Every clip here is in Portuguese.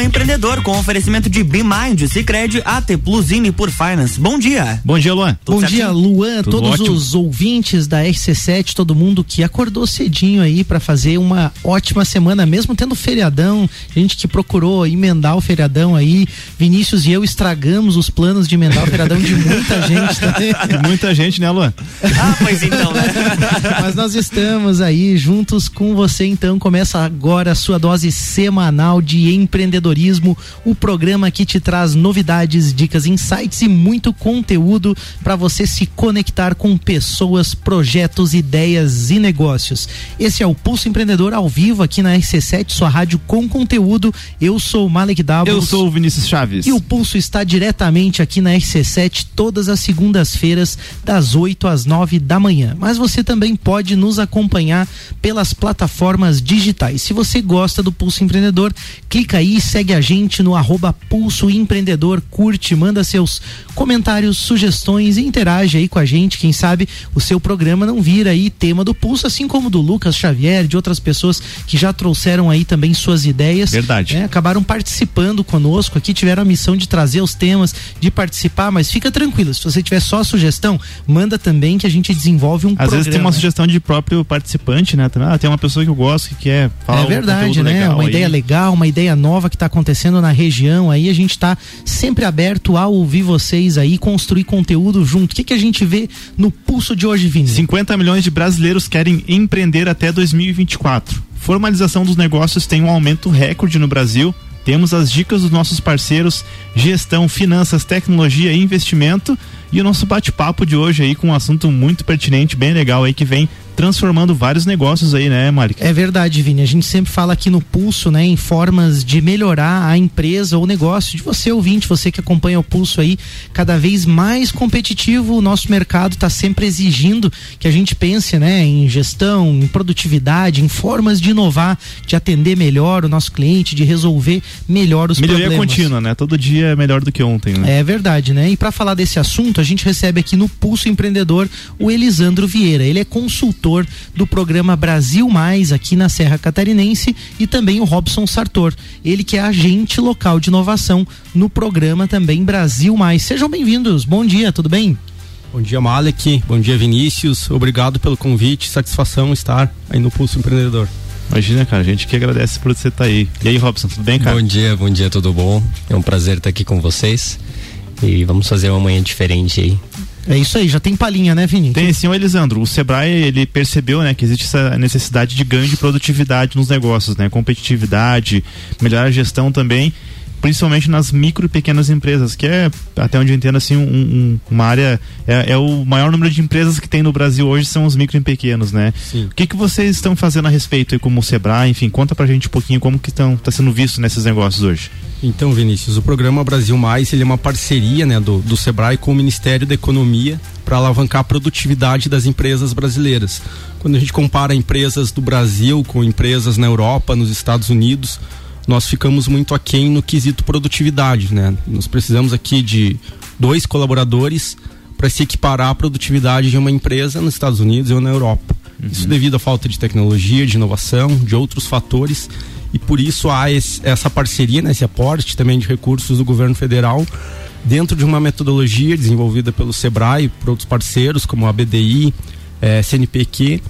Empreendedor com oferecimento de Bimind, Cicred, AT Plusine por Finance. Bom dia. Bom dia, Luan. Tudo Bom certinho? dia, Luan, Tudo todos ótimo. os ouvintes da RC7, todo mundo que acordou cedinho aí para fazer uma ótima semana, mesmo tendo feriadão, gente que procurou emendar o feriadão aí. Vinícius e eu estragamos os planos de emendar o feriadão de muita gente também. muita gente, né, Luan? Ah, pois então, né? Mas nós estamos aí juntos com você, então começa agora a sua dose semanal de empreendedorismo, o programa que te traz novidades, dicas, insights e muito conteúdo para você se conectar com pessoas, projetos, ideias e negócios. Esse é o Pulso Empreendedor ao vivo aqui na RC7, sua rádio com conteúdo. Eu sou o Malek Davos. Eu sou o Vinícius Chaves. E o Pulso está diretamente aqui na RC7 todas as segundas-feiras, das 8 às 9 da manhã. Mas você também pode nos acompanhar pelas plataformas digitais. Se você gosta do Pulso Empreendedor, clica aí, segue a gente no arroba Pulso Empreendedor, curte, manda seus comentários, sugestões e interage aí com a gente. Quem sabe o seu programa não vira aí tema do Pulso, assim como do Lucas Xavier, de outras pessoas que já trouxeram aí também suas ideias. Verdade. Né? Acabaram participando conosco aqui, tiveram a missão de trazer os temas, de participar, mas fica tranquilo, se você tiver só sugestão, manda também que a gente desenvolve um Às programa. vezes tem uma sugestão de próprio participante, né? Ah, tem uma pessoa que eu gosto que quer falar É verdade, um né? Uma aí. ideia legal, uma ideia nova que está acontecendo na região. Aí a gente está sempre aberto a ouvir vocês aí, construir conteúdo junto. O que, que a gente vê no pulso de hoje, Vini? 50 milhões de brasileiros querem empreender até 2024. Formalização dos negócios tem um aumento recorde no Brasil. Temos as dicas dos nossos parceiros, gestão, finanças, tecnologia e investimento. E o nosso bate-papo de hoje aí com um assunto muito pertinente, bem legal aí que vem transformando vários negócios aí, né, Mari? É verdade, Vini. A gente sempre fala aqui no Pulso, né, em formas de melhorar a empresa ou negócio de você ouvinte, você que acompanha o Pulso aí, cada vez mais competitivo. O nosso mercado está sempre exigindo que a gente pense, né, em gestão, em produtividade, em formas de inovar, de atender melhor o nosso cliente, de resolver melhor os Melhoria problemas. Melhoria contínua, né? Todo dia é melhor do que ontem, né? É verdade, né? E para falar desse assunto, a gente recebe aqui no Pulso Empreendedor o Elisandro Vieira. Ele é consultor do programa Brasil Mais aqui na Serra Catarinense e também o Robson Sartor. Ele que é agente local de inovação no programa também Brasil Mais. Sejam bem-vindos. Bom dia, tudo bem? Bom dia, Malek. Bom dia, Vinícius. Obrigado pelo convite. Satisfação estar aí no Pulso Empreendedor. Imagina, cara, a gente que agradece por você estar aí. E aí, Robson, tudo bem, cara? Bom dia, bom dia, tudo bom? É um prazer estar aqui com vocês. E vamos fazer uma manhã diferente aí. É isso aí, já tem palhinha, né, Vini? Tem sim, o Elisandro. O Sebrae, ele percebeu, né, que existe essa necessidade de ganho de produtividade nos negócios, né? Competitividade, melhorar a gestão também, principalmente nas micro e pequenas empresas, que é, até onde eu entendo, assim, um, um, uma área, é, é, o maior número de empresas que tem no Brasil hoje são os micro e pequenos, né? Sim. O que que vocês estão fazendo a respeito aí como o Sebrae, enfim, conta pra gente um pouquinho como que estão, tá sendo visto nesses negócios hoje. Então, Vinícius, o programa Brasil Mais ele é uma parceria né, do, do Sebrae com o Ministério da Economia para alavancar a produtividade das empresas brasileiras. Quando a gente compara empresas do Brasil com empresas na Europa, nos Estados Unidos, nós ficamos muito aquém no quesito produtividade. Né? Nós precisamos aqui de dois colaboradores para se equiparar à produtividade de uma empresa nos Estados Unidos ou na Europa. Uhum. Isso devido à falta de tecnologia, de inovação, de outros fatores e por isso há esse, essa parceria, né, esse aporte também de recursos do governo federal dentro de uma metodologia desenvolvida pelo Sebrae por outros parceiros como a BDI, eh, CNPq,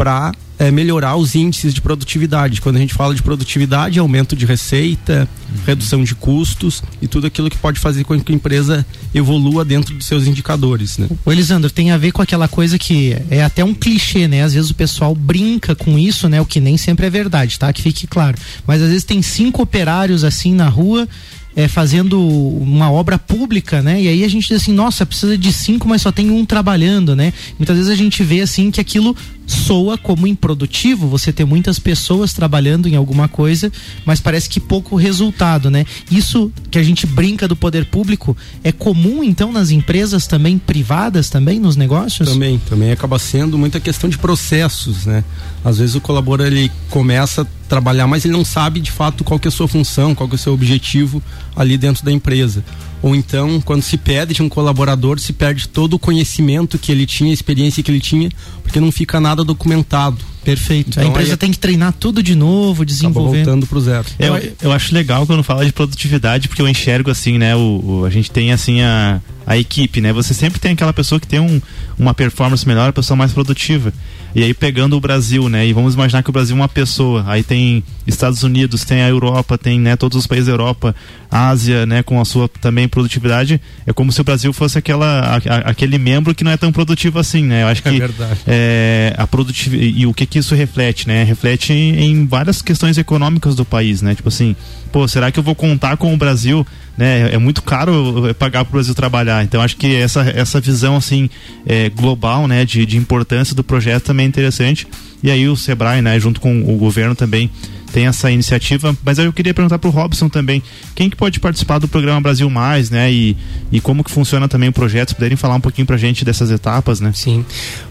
para eh, melhorar os índices de produtividade. Quando a gente fala de produtividade, aumento de receita, uhum. redução de custos e tudo aquilo que pode fazer com que a empresa evolua dentro dos seus indicadores. Né? O Elisandro, tem a ver com aquela coisa que é até um clichê, né? Às vezes o pessoal brinca com isso, né? O que nem sempre é verdade, tá? Que fique claro. Mas às vezes tem cinco operários assim na rua é, fazendo uma obra pública, né? E aí a gente diz assim, nossa, precisa de cinco, mas só tem um trabalhando, né? Muitas vezes a gente vê assim que aquilo soa como improdutivo, você ter muitas pessoas trabalhando em alguma coisa, mas parece que pouco resultado, né? Isso que a gente brinca do poder público é comum então nas empresas também privadas também nos negócios? Também, também acaba sendo muita questão de processos, né? Às vezes o colaborador ele começa a trabalhar, mas ele não sabe de fato qual que é a sua função, qual que é o seu objetivo ali dentro da empresa ou então quando se pede de um colaborador se perde todo o conhecimento que ele tinha, a experiência que ele tinha, porque não fica nada documentado. Perfeito. Então, a empresa aí- tem que treinar tudo de novo, Acaba desenvolver. voltando pro zero. Eu, eu acho legal quando fala de produtividade, porque eu enxergo assim, né? O, o- a gente tem assim a, a equipe, né? Você sempre tem aquela pessoa que tem um, uma performance melhor, a pessoa mais produtiva. E aí pegando o Brasil, né? E vamos imaginar que o Brasil é uma pessoa. Aí tem Estados Unidos, tem a Europa, tem né, todos os países da Europa, Ásia, né? Com a sua também produtividade. É como se o Brasil fosse aquela, a- aquele membro que não é tão produtivo assim, né? Eu acho que É verdade. é, a produtividade e o que que isso reflete, né? Reflete em, em várias questões econômicas do país, né? Tipo assim, pô, será que eu vou contar com o Brasil, né? É muito caro eh, pagar para o Brasil trabalhar. Então acho que essa essa visão assim é, global, né? De, de importância do projeto também é interessante. E aí o Sebrae, né? Junto com o governo também tem essa iniciativa, mas eu queria perguntar pro Robson também, quem que pode participar do programa Brasil Mais, né? E, e como que funciona também o projeto, se puderem falar um pouquinho pra gente dessas etapas, né? Sim.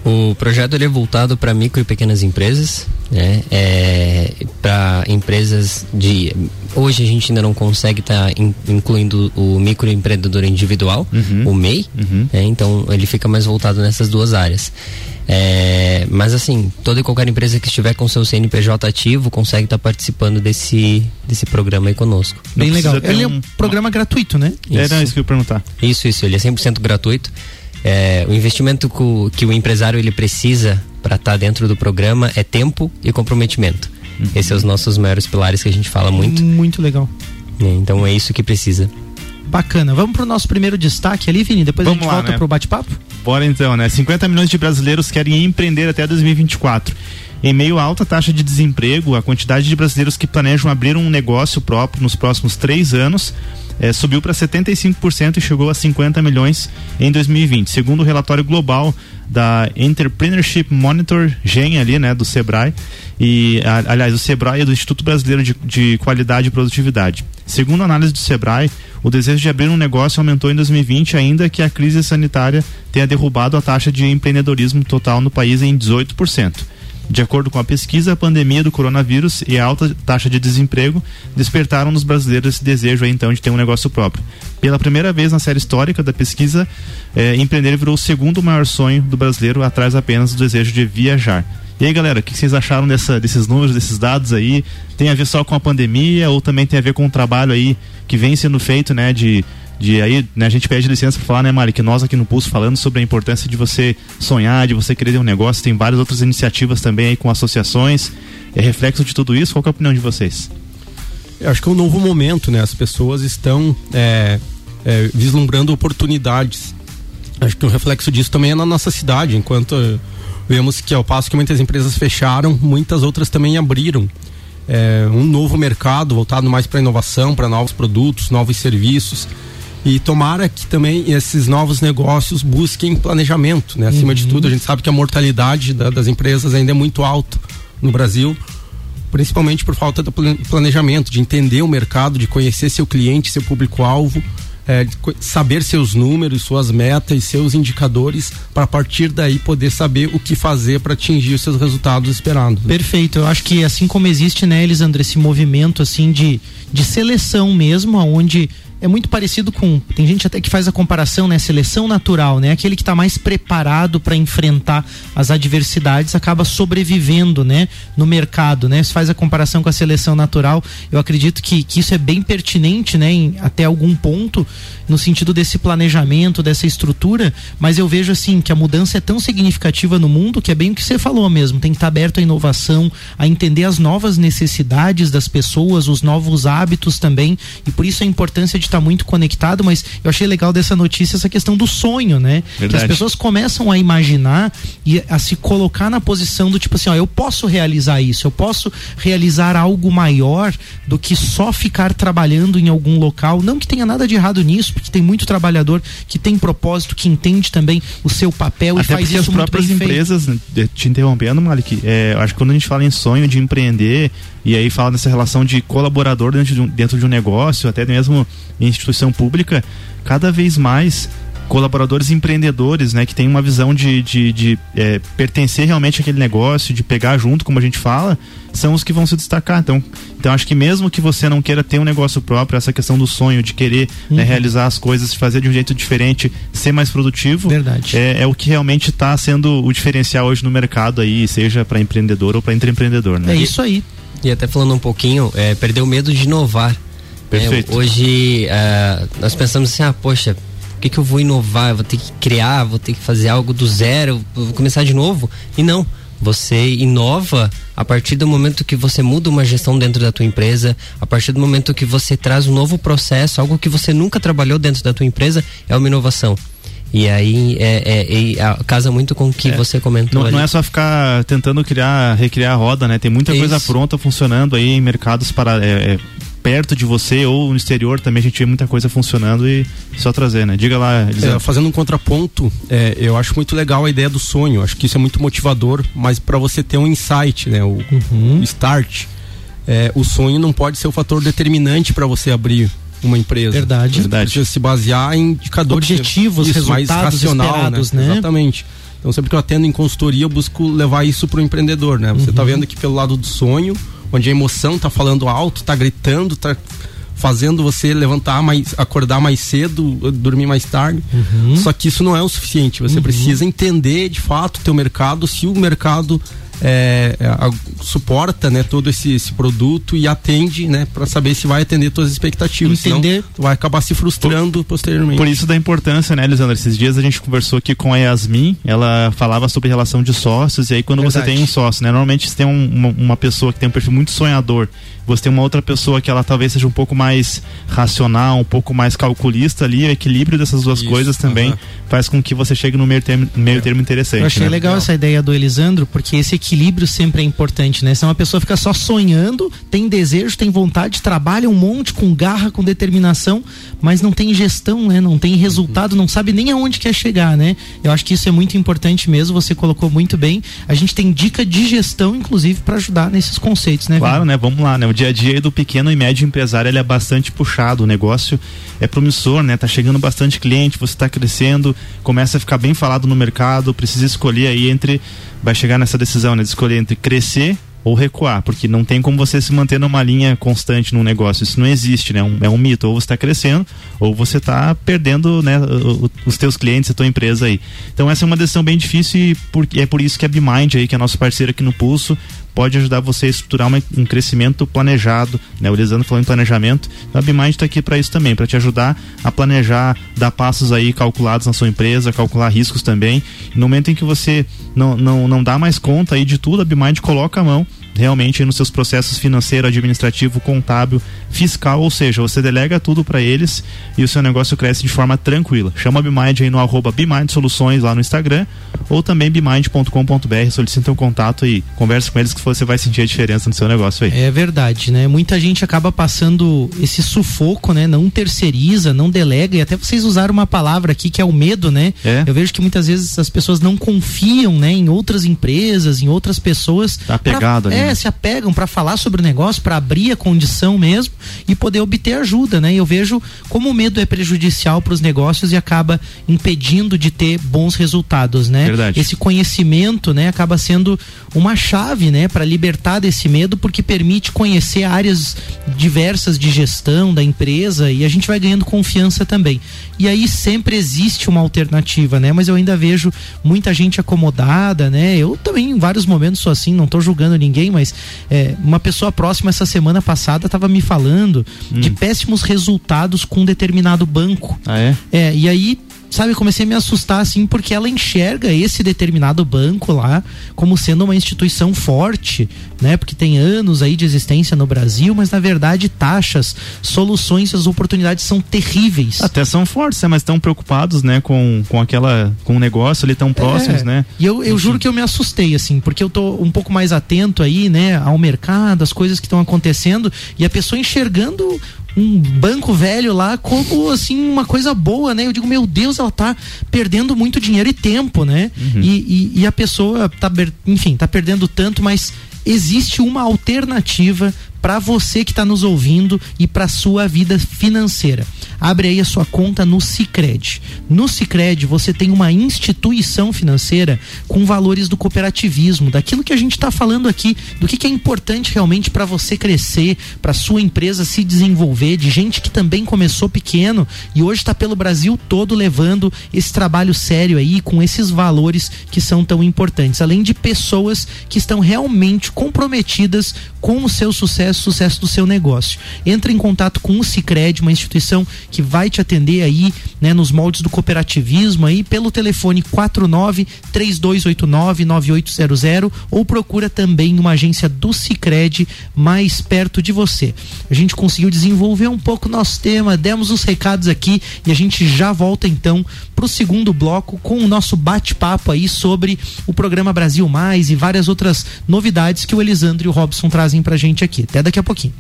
O projeto ele é voltado para micro e pequenas empresas, né? É, para empresas de hoje a gente ainda não consegue estar incluindo o microempreendedor individual, Uhum. o MEI, Uhum. né? Então ele fica mais voltado nessas duas áreas. É, mas assim, toda e qualquer empresa que estiver com seu CNPJ ativo consegue estar participando desse, desse programa aí conosco. Bem legal. Ele é um- um programa gratuito, né? É, Isso. não, isso que eu ia perguntar. Isso, isso, ele é 100% gratuito. É, o investimento que o, que o empresário ele precisa para estar dentro do programa é tempo e comprometimento. Esses são os nossos maiores pilares que a gente fala muito. Muito legal. né? Então é isso que precisa. Bacana. Vamos pro nosso primeiro destaque ali, Vini. Depois Vamos a gente lá, volta né? pro bate-papo. Bora então, né? 50 milhões de brasileiros querem empreender até 2024. Em meio à alta taxa de desemprego, a quantidade de brasileiros que planejam abrir um negócio próprio nos próximos três anos eh, subiu para 75% e chegou a 50 milhões em 2020. Segundo o relatório global da Entrepreneurship Monitor, GEM ali, né, do Sebrae, e aliás, o Sebrae é do Instituto Brasileiro de, de Qualidade e Produtividade. Segundo a análise do Sebrae, o desejo de abrir um negócio aumentou em 2020, ainda que a crise sanitária tenha derrubado a taxa de empreendedorismo total no país em 18%. De acordo com a pesquisa, a pandemia do coronavírus e a alta taxa de desemprego despertaram nos brasileiros esse desejo aí, então de ter um negócio próprio. Pela primeira vez na série histórica da pesquisa, eh, empreender virou o segundo maior sonho do brasileiro, atrás apenas do desejo de viajar. E aí, galera, o que vocês acharam dessa, desses números, desses dados aí? Tem a ver só com a pandemia ou também tem a ver com o trabalho aí que vem sendo feito, né, de de aí, né, a gente pede licença para falar, né, Mari, que nós aqui no Pulso falando sobre a importância de você sonhar, de você querer ter um negócio, tem várias outras iniciativas também aí com associações. É reflexo de tudo isso? Qual é a opinião de vocês? Eu acho que é um novo momento, né? As pessoas estão é, é, vislumbrando oportunidades. Acho que o reflexo disso também é na nossa cidade, enquanto vemos que ao passo que muitas empresas fecharam, muitas outras também abriram. É, um novo mercado voltado mais para inovação, para novos produtos, novos serviços. E tomara que também esses novos negócios busquem planejamento, né? Acima de tudo, a gente sabe que a mortalidade da- das empresas ainda é muito alta no Brasil principalmente por falta plan- planejamento, de entender o mercado, de conhecer seu cliente, seu público-alvo, é, de saber seus números, suas metas, seus indicadores, para a partir daí poder saber o que fazer para atingir os seus resultados esperados. né? Perfeito. Eu acho que assim como existe, né, Elisandro, esse movimento assim de, de seleção mesmo, aonde é muito parecido com. Tem gente até que faz a comparação, né? Seleção natural, né? Aquele que está mais preparado para enfrentar as adversidades acaba sobrevivendo, né? No mercado, né? Se faz a comparação com a seleção natural, eu acredito que, que isso é bem pertinente, né? Em, até algum ponto, no sentido desse planejamento, dessa estrutura, mas eu vejo assim que a mudança é tão significativa no mundo que é bem o que você falou mesmo. Tem que estar aberto à inovação, a entender as novas necessidades das pessoas, os novos hábitos também, e por isso a importância de estar muito conectado, mas eu achei legal dessa notícia essa questão do sonho, né? Que Verdade. as pessoas começam a imaginar e a se colocar na posição do tipo assim, ó, eu posso realizar isso, eu posso realizar algo maior do que só ficar trabalhando em algum local. Não que tenha nada de errado nisso, porque tem muito trabalhador que tem propósito, que entende também o seu papel e Até faz porque as isso muito próprias bem feito. empresas, né, te interrompendo, Malik, é, acho que quando a gente fala em sonho de empreender e aí fala nessa relação de colaborador dentro de um, dentro de um negócio, até mesmo em instituição pública, cada vez mais colaboradores empreendedores, né, que tem uma visão de, de, de é, pertencer realmente àquele negócio, de pegar junto, como a gente fala, são os que vão se destacar. Então, então acho que mesmo que você não queira ter um negócio próprio, essa questão do sonho, de querer né, uhum. né, realizar as coisas, fazer de um jeito diferente, ser mais produtivo, Verdade. É, é o que realmente está sendo o diferencial hoje no mercado aí, seja para empreendedor ou para empreendedor, né? É isso aí. E até falando um pouquinho, é, perder o medo de inovar. Perfeito. É, hoje uh, nós pensamos assim, ah, poxa, o que, que eu vou inovar? Eu vou ter que criar, vou ter que fazer algo do zero, vou começar de novo. E não, você inova a partir do momento que você muda uma gestão dentro da tua empresa, a partir do momento que você traz um novo processo, algo que você nunca trabalhou dentro da tua empresa, é uma inovação. E aí é, é, é, casa muito com o que é. você comentou. Não, não, é só ficar tentando criar, recriar a roda, né? Tem muita Isso. coisa pronta funcionando aí em mercados para é, é, perto de você ou no exterior também a gente vê muita coisa funcionando e só trazer, né? Diga lá, é, fazendo um contraponto, é, eu acho muito legal a ideia do sonho, acho que isso é muito motivador, mas para você ter um insight, né? O uhum. start, é, o sonho não pode ser o fator determinante para você abrir uma empresa. Verdade. Verdade. Precisa se basear em indicadores objetivos, isso, resultados mais racional, né? esperados, né? né? Exatamente. Então sempre que eu atendo em consultoria, eu busco levar isso para o empreendedor, né? Você está uhum. vendo aqui pelo lado do sonho, onde a emoção está falando alto, está gritando, está fazendo você levantar mais, acordar mais cedo, dormir mais tarde. Uhum. Só que isso não é o suficiente. Você uhum. precisa entender de fato o teu mercado, se o mercado é, a, suporta né, todo esse, esse produto e atende né, para saber se vai atender todas as expectativas. Entender. Senão, vai acabar se frustrando por, posteriormente. Por isso da importância, né, Lisandra? Esses dias a gente conversou aqui com a Yasmin, ela falava sobre relação de sócios, e aí quando Verdade. você tem um sócio, né? Normalmente você tem um, uma, uma pessoa que tem um perfil muito sonhador você tem uma outra pessoa que ela talvez seja um pouco mais racional, um pouco mais calculista ali, o equilíbrio dessas duas Isso, coisas também uh -huh. faz com que você chegue no meio termo, meio é. termo interessante. Eu achei né? legal essa ideia do Elisandro, porque esse equilíbrio sempre é importante, né? Se uma pessoa fica só sonhando, tem desejo, tem vontade, trabalha um monte com garra, com determinação, mas não tem gestão, né? Não tem resultado, não sabe nem aonde quer chegar, né? Eu acho que isso é muito importante mesmo, você colocou muito bem. A gente tem dica de gestão, inclusive, para ajudar nesses conceitos, né? Claro, né? Vamos lá, né? O dia a dia do pequeno e médio empresário ele é bastante puxado, o negócio é promissor, né? Tá chegando bastante cliente, você está crescendo, começa a ficar bem falado no mercado, precisa escolher aí entre vai chegar nessa decisão, né, de escolher entre crescer ou recuar, porque não tem como você se manter numa linha constante num negócio. Isso não existe, né? Um, é um mito. Ou você está crescendo, ou você está perdendo né, os teus clientes, a tua empresa aí. Então essa é uma decisão bem difícil e por, é por isso que a BeMind aí, que é nosso parceiro aqui no Pulso, pode ajudar você a estruturar uma, um crescimento planejado, né? O Lisandro falou em planejamento, a BeMind está aqui para isso também, para te ajudar a planejar, dar passos aí calculados na sua empresa, calcular riscos também. No momento em que você não, não, não dá mais conta aí de tudo, a BeMind coloca a mão realmente nos seus processos financeiro, administrativo, contábil, fiscal, ou seja, você delega tudo para eles e o seu negócio cresce de forma tranquila. Chama a BeMind aí no arroba BeMind Soluções lá no Instagram ou também bemind.com.br, solicita um contato e converse com eles que você vai sentir a diferença no seu negócio aí. É verdade, né? Muita gente acaba passando esse sufoco, né? Não terceiriza, não delega e até vocês usaram uma palavra aqui que é o medo, né? É. Eu vejo que muitas vezes as pessoas não confiam, né, em outras empresas, em outras pessoas. Tá apegado pra, ali. É, né? se apegam para falar sobre o negócio, para abrir a condição mesmo e poder obter ajuda, né? Eu vejo como o medo é prejudicial para os negócios e acaba impedindo de ter bons resultados, né? Verdade. Esse conhecimento, né, acaba sendo uma chave, né, para libertar desse medo, porque permite conhecer áreas diversas de gestão da empresa e a gente vai ganhando confiança também. E aí sempre existe uma alternativa, né? Mas eu ainda vejo muita gente acomodada, né? Eu também em vários momentos sou assim, não estou julgando ninguém, mas é, uma pessoa próxima essa semana passada estava me falando hum. de péssimos resultados com um determinado banco. Ah, é? É, e aí sabe, comecei a me assustar assim, porque ela enxerga esse determinado banco lá como sendo uma instituição forte, né? Porque tem anos aí de existência no Brasil, mas na verdade taxas, soluções, as oportunidades são terríveis. Até são fortes, né? mas estão preocupados, né, com, com aquela, com o negócio ali tão próximos, é. né? E eu, eu juro que eu me assustei, assim, porque eu tô um pouco mais atento aí, né, ao mercado, às coisas que estão acontecendo, e a pessoa enxergando um banco velho lá como assim uma coisa boa, né? Eu digo, meu Deus, ela tá perdendo muito dinheiro e tempo, né? Uhum. E, e, e, a pessoa tá, enfim, tá perdendo tanto, mas existe uma alternativa para você que está nos ouvindo e para sua vida financeira. Abre aí a sua conta no Sicredi. No Sicredi você tem uma instituição financeira com valores do cooperativismo, daquilo que a gente está falando aqui, do que, que é importante realmente para você crescer, para sua empresa se desenvolver, de gente que também começou pequeno e hoje está pelo Brasil todo levando esse trabalho sério aí com esses valores que são tão importantes, além de pessoas que estão realmente comprometidas com o seu sucesso, sucesso do seu negócio. Entre em contato com o Sicredi, uma instituição que vai te atender aí, né, nos moldes do cooperativismo aí pelo telefone 49 3289 9800 ou procura também uma agência do Sicredi mais perto de você. A gente conseguiu desenvolver um pouco nosso tema, demos os recados aqui e a gente já volta então para o segundo bloco com o nosso bate-papo aí sobre o programa Brasil Mais e várias outras novidades que o Elisandro e o Robson trazem pra gente aqui. Até daqui a pouquinho.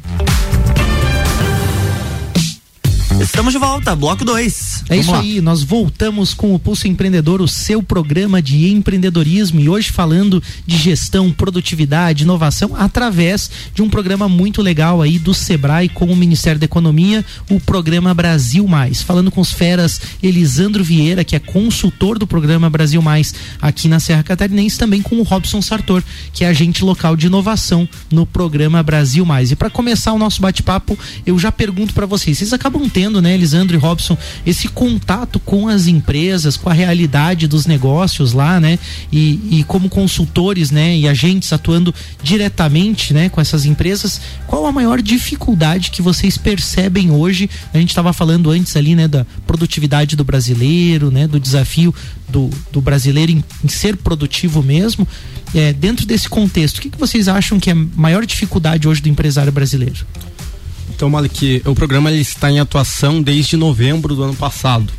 Estamos de volta, bloco 2. É isso aí, nós voltamos com o Pulso Empreendedor, o seu programa de empreendedorismo e hoje falando de gestão, produtividade, inovação através de um programa muito legal aí do Sebrae com o Ministério da Economia, o programa Brasil Mais. Falando com os feras Elisandro Vieira, que é consultor do programa Brasil Mais aqui na Serra Catarinense, também com o Robson Sartor, que é agente local de inovação no programa Brasil Mais. E para começar o nosso bate-papo, eu já pergunto para vocês, vocês acabam tendo tendo, né, Elisandro e Robson, esse contato com as empresas, com a realidade dos negócios lá, né? E, e como consultores, né, e agentes atuando diretamente, né, com essas empresas, qual a maior dificuldade que vocês percebem hoje? A gente estava falando antes ali, né, da produtividade do brasileiro, né, do desafio do, do brasileiro em, em ser produtivo mesmo. É, dentro desse contexto, o que, que vocês acham que é a maior dificuldade hoje do empresário brasileiro? Então, Malik, o programa ele está em atuação desde novembro do ano passado.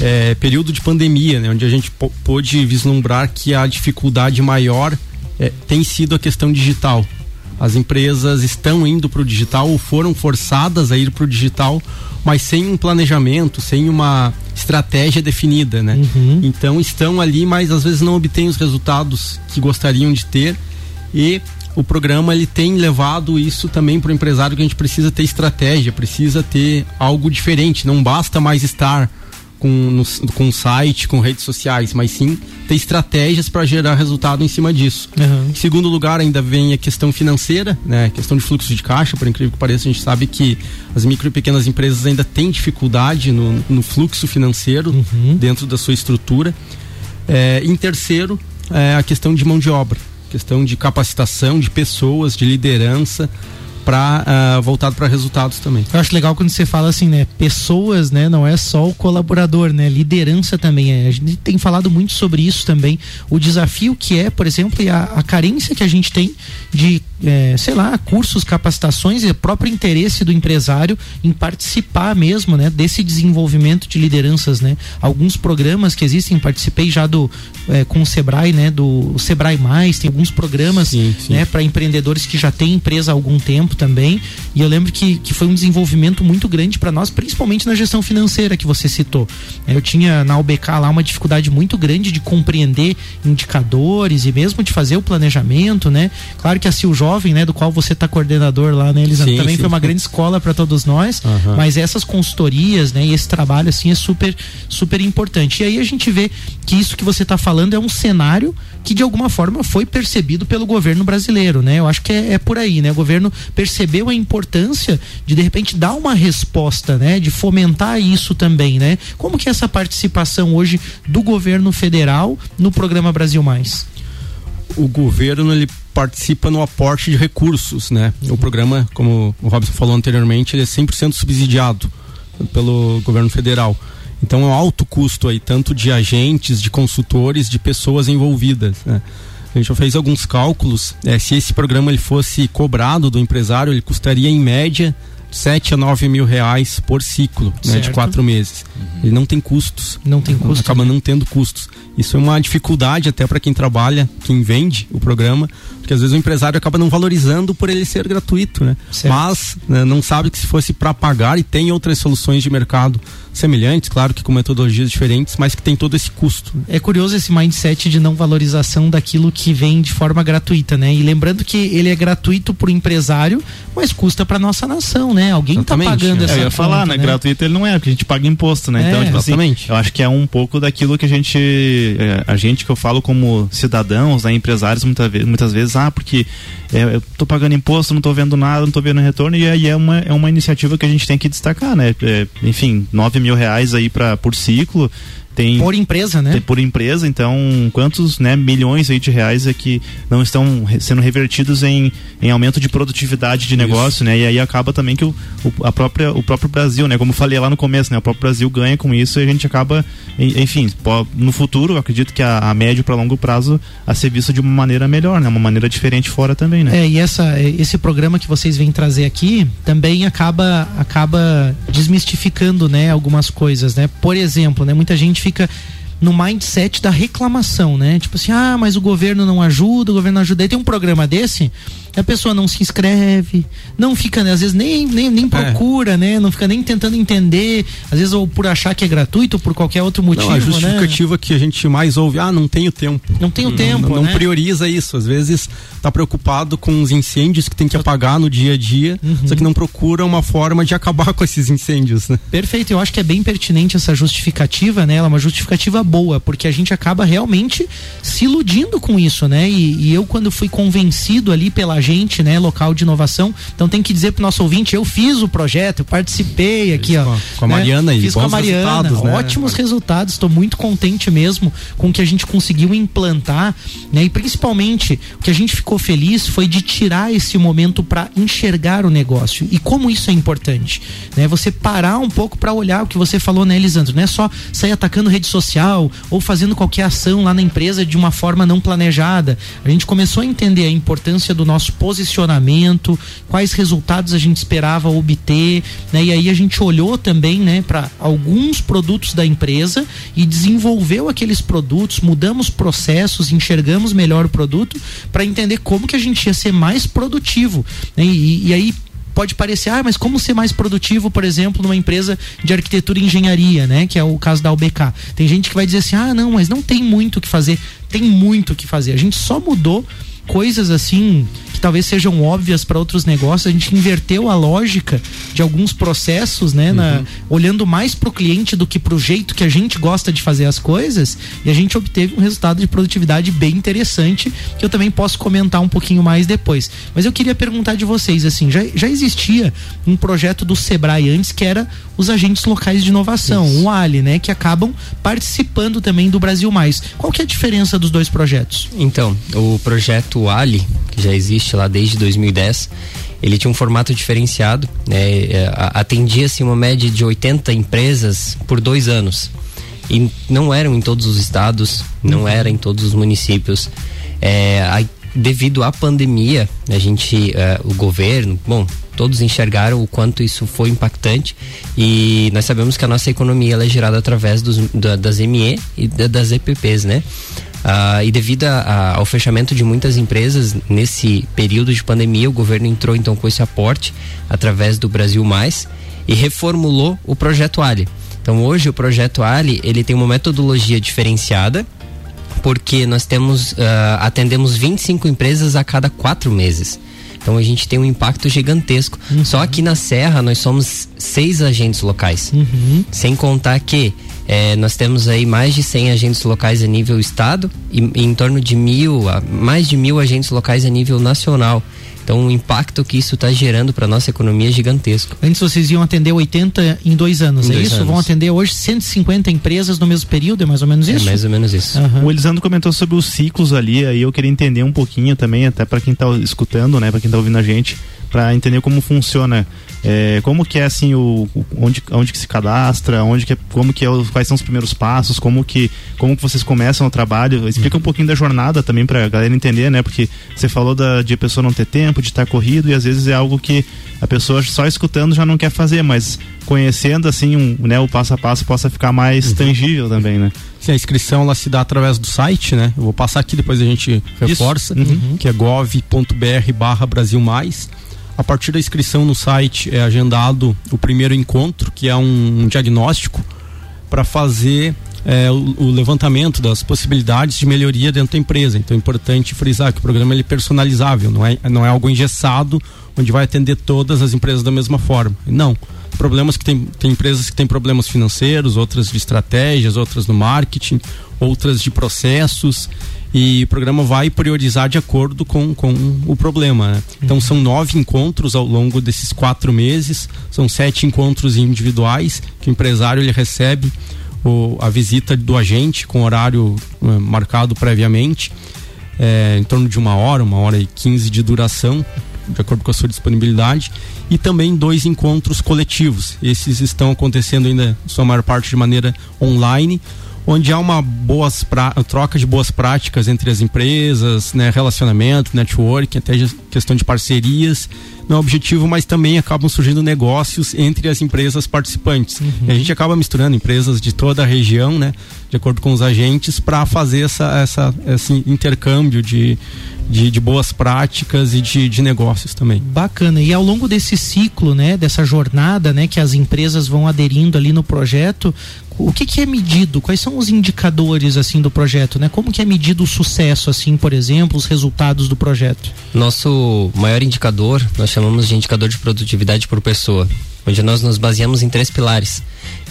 É, período de pandemia, né, onde a gente pôde vislumbrar que a dificuldade maior é, tem sido a questão digital. As empresas estão indo para o digital ou foram forçadas a ir para o digital, mas sem um planejamento, sem uma estratégia definida, né? Uhum. Então estão ali, mas às vezes não obtêm os resultados que gostariam de ter e o programa ele tem levado isso também para o empresário que a gente precisa ter estratégia, precisa ter algo diferente. Não basta mais estar com, no, com site, com redes sociais, mas sim ter estratégias para gerar resultado em cima disso. Uhum. Em segundo lugar, ainda vem a questão financeira, né? questão de fluxo de caixa, por incrível que pareça, a gente sabe que as micro e pequenas empresas ainda têm dificuldade no, no fluxo financeiro uhum. dentro da sua estrutura. É, em terceiro, é a questão de mão de obra questão de capacitação de pessoas, de liderança para uh, ah, voltado para resultados também. Eu acho legal quando você fala assim, né? Pessoas, né? Não é só o colaborador, né? Liderança também. É. A gente tem falado muito sobre isso também. O desafio que é, por exemplo, a, a carência que a gente tem de, é, sei lá, cursos, capacitações e o próprio interesse do empresário em participar mesmo, né? Desse desenvolvimento de lideranças, né? Alguns programas que existem, participei já do é, com o Sebrae, né? Do Sebrae Mais, tem alguns programas, sim, sim. né? Para empreendedores que já têm empresa há algum tempo também. E eu lembro que, que foi um desenvolvimento muito grande para nós, principalmente na gestão financeira que você citou. É, eu tinha na UBK lá uma dificuldade muito grande de compreender indicadores e mesmo de fazer o planejamento, né? Claro que a Sil Jovem, né, do qual você está coordenador lá, né, Elisandro, também sim, foi uma sim. grande escola para todos nós, uhum. mas essas consultorias, né, e esse trabalho assim é super super importante. E aí a gente vê que isso que você está falando é um cenário que de alguma forma foi percebido pelo governo brasileiro, né? Eu acho que é, é por aí, né? O governo percebeu a importância de de repente dar uma resposta, né, de fomentar isso também, né? Como que é essa participação hoje do governo federal no programa Brasil Mais? O governo ele participa no aporte de recursos, né? Uhum. O programa, como o Robson falou anteriormente, ele é 100% subsidiado pelo governo federal. Então é um alto custo aí, tanto de agentes, de consultores, de pessoas envolvidas. Né? A gente já fez alguns cálculos. É, se esse programa ele fosse cobrado do empresário, ele custaria em média 7 a 9 mil reais por ciclo, né, de quatro meses. Uhum. Ele não tem custos. Não tem custos. Acaba né? não tendo custos. Isso é uma dificuldade até para quem trabalha, quem vende o programa, porque às vezes o empresário acaba não valorizando por ele ser gratuito, né? Certo. Mas né, não sabe que se fosse para pagar e tem outras soluções de mercado semelhantes, claro que com metodologias diferentes, mas que tem todo esse custo. É curioso esse mindset de não valorização daquilo que vem de forma gratuita, né? E lembrando que ele é gratuito para o empresário, mas custa para nossa nação, né? Alguém está pagando é, essa Eu ia conta, falar, né? Gratuito ele não é, porque a gente paga imposto, né? É, então, tipo assim, exatamente. eu acho que é um pouco daquilo que a gente, é, a gente que eu falo como cidadãos, né, empresários, muitas vezes, muitas vezes porque é, eu tô pagando imposto, não tô vendo nada, não tô vendo retorno, e aí é uma, é uma iniciativa que a gente tem que destacar, né? É, enfim, 9 mil reais aí pra, por ciclo. Tem, Por empresa, né? tem por empresa, então quantos né, milhões aí de reais é que não estão sendo revertidos em, em aumento de produtividade de negócio, né? E aí acaba também que o, o, a própria, o próprio Brasil, né? Como eu falei lá no começo, né? O próprio Brasil ganha com isso e a gente acaba, en- enfim, no futuro, eu acredito que a, a médio para longo prazo a ser visto de uma maneira melhor, né? Uma maneira diferente fora também, né? É, e essa, esse programa que vocês vêm trazer aqui também acaba, acaba desmistificando, né, algumas coisas, né? Por exemplo, né, muita gente fica no mindset da reclamação, né? Tipo assim, ah, mas o governo não ajuda, o governo não ajuda. Aí tem um programa desse, a pessoa não se inscreve, não fica, né, às vezes nem, nem, nem procura, né? Não fica nem tentando entender, às vezes ou por achar que é gratuito ou por qualquer outro motivo, Não, a né? justificativa que a gente mais ouve, ah, não tenho tempo. Não tenho tempo, Não, não né? prioriza isso. Às vezes tá preocupado com os incêndios que tem que apagar no dia a dia, Uhum. só que não procura uma forma de acabar com esses incêndios, né? Perfeito, eu acho que é bem pertinente essa justificativa, né? Ela é uma justificativa boa, porque a gente acaba realmente se iludindo com isso, né? E, e eu, quando fui convencido ali pela gente, né, local de inovação, então tem que dizer pro nosso ouvinte, eu fiz o projeto, eu participei aqui, ó. Com a- né? Mariana aí, Fiz com a Mariana, resultados, né? ótimos resultados, estou muito contente mesmo com o que a gente conseguiu implantar, né? E principalmente, o que a gente ficou feliz foi de tirar esse momento para enxergar o negócio. E como isso é importante, né? Você parar um pouco para olhar o que você falou, né, Elisandro? Não é só sair atacando rede social ou fazendo qualquer ação lá na empresa de uma forma não planejada. A gente começou a entender a importância do nosso posicionamento, quais resultados a gente esperava obter, né? E aí a gente olhou também, né, para alguns produtos da empresa e desenvolveu aqueles produtos, mudamos processos, enxergamos melhor o produto para entender como que a gente ia ser mais produtivo. né? E, e aí pode parecer, ah, mas como ser mais produtivo, por exemplo, numa empresa de arquitetura e engenharia, né? Que é o caso da UBK. Tem gente que vai dizer assim, ah, não, mas não tem muito o que fazer. Tem muito o que fazer. A gente só mudou coisas assim que talvez sejam óbvias para outros negócios, a gente inverteu a lógica de alguns processos, né, na- olhando mais para o cliente do que para o jeito que a gente gosta de fazer as coisas, e a gente obteve um resultado de produtividade bem interessante, que eu também posso comentar um pouquinho mais depois. Mas eu queria perguntar de vocês, assim, já, já existia um projeto do Sebrae antes que era os agentes locais de inovação, o ALI, né, que acabam participando também do Brasil Mais. Qual que é a diferença dos dois projetos? Então, o projeto Ali, que já existe lá desde 2010, ele tinha um formato diferenciado, né? É, a- Atendia-se uma média de 80 empresas por dois anos. E não eram em todos os estados, não era em todos os municípios. É, aí, devido à pandemia, a gente, é, o governo, bom, todos enxergaram o quanto isso foi impactante e nós sabemos que a nossa economia é gerada através dos, da- das ME e da- das EPPs, né? Ah, e devido a- a- ao fechamento de muitas empresas nesse período de pandemia, o governo entrou então com esse aporte através do Brasil Mais e reformulou o projeto Ali. Então hoje o projeto Ali ele tem uma metodologia diferenciada porque nós temos ah, atendemos 25 empresas a cada quatro meses. Então a gente tem um impacto gigantesco. Só aqui na Serra nós somos seis agentes locais. Sem contar que eh, nós temos aí mais de 100 agentes locais a nível estado e, e em torno de mil, a- mais de mil agentes locais a nível nacional. Então o impacto que isso está gerando para nossa economia é gigantesco. Antes vocês iam atender 80 em dois anos, Em é dois isso? anos. Vão atender hoje 150 empresas no mesmo período, é mais ou menos isso? É mais ou menos isso. Aham. O Elisandro comentou sobre os ciclos ali, aí eu queria entender um pouquinho também, até para quem tá escutando, né, para quem tá ouvindo a gente, para entender como funciona, é, como que é assim o onde onde que se cadastra, onde que é, como que é, quais são os primeiros passos, como que como que vocês começam o trabalho, explica um pouquinho da jornada também para galera entender, né, porque você falou da de a pessoa não ter tempo, de estar corrido e às vezes é algo que a pessoa só escutando já não quer fazer, mas conhecendo assim, um, né, o passo a passo possa ficar mais tangível também, né? Sim, a inscrição ela se dá através do site, né? Eu vou passar aqui, depois a gente reforça, Uhum. que é gov.br barra Brasil Mais. A partir da inscrição no site é agendado o primeiro encontro, que é um, um diagnóstico para fazer é, o, o, levantamento das possibilidades de melhoria dentro da empresa. Então é importante frisar que o programa ele é personalizável, não é, não é algo engessado onde vai atender todas as empresas da mesma forma. Não. Problemas que tem, tem empresas que têm problemas financeiros, outras de estratégias, outras no marketing, outras de processos e o programa vai priorizar de acordo com, com o problema. Né? Então uhum. são nove encontros ao longo desses quatro meses, são sete encontros individuais que o empresário ele recebe o, a visita do agente com horário uh, marcado previamente, é, em torno de uma hora, uma hora e quinze de duração, de acordo com a sua disponibilidade, e também dois encontros coletivos. Esses estão acontecendo ainda, sua maior parte, de maneira online onde há uma boas pra... troca de boas práticas entre as empresas, né, relacionamento, network, até questão de parcerias. Não é objetivo, mas também acabam surgindo negócios entre as empresas participantes. Uhum. E a gente acaba misturando empresas de toda a região, né, de acordo com os agentes, para fazer essa, essa, esse intercâmbio de, de, de, boas práticas e de, de negócios também. Bacana. E ao longo desse ciclo, né, dessa jornada, né, que as empresas vão aderindo ali no projeto, o que, que, é medido? Quais são os indicadores assim do projeto, né? Como que é medido o sucesso, assim, por exemplo, os resultados do projeto? Nosso maior indicador, nós chamamos de indicador de produtividade por pessoa onde nós nos baseamos em três pilares,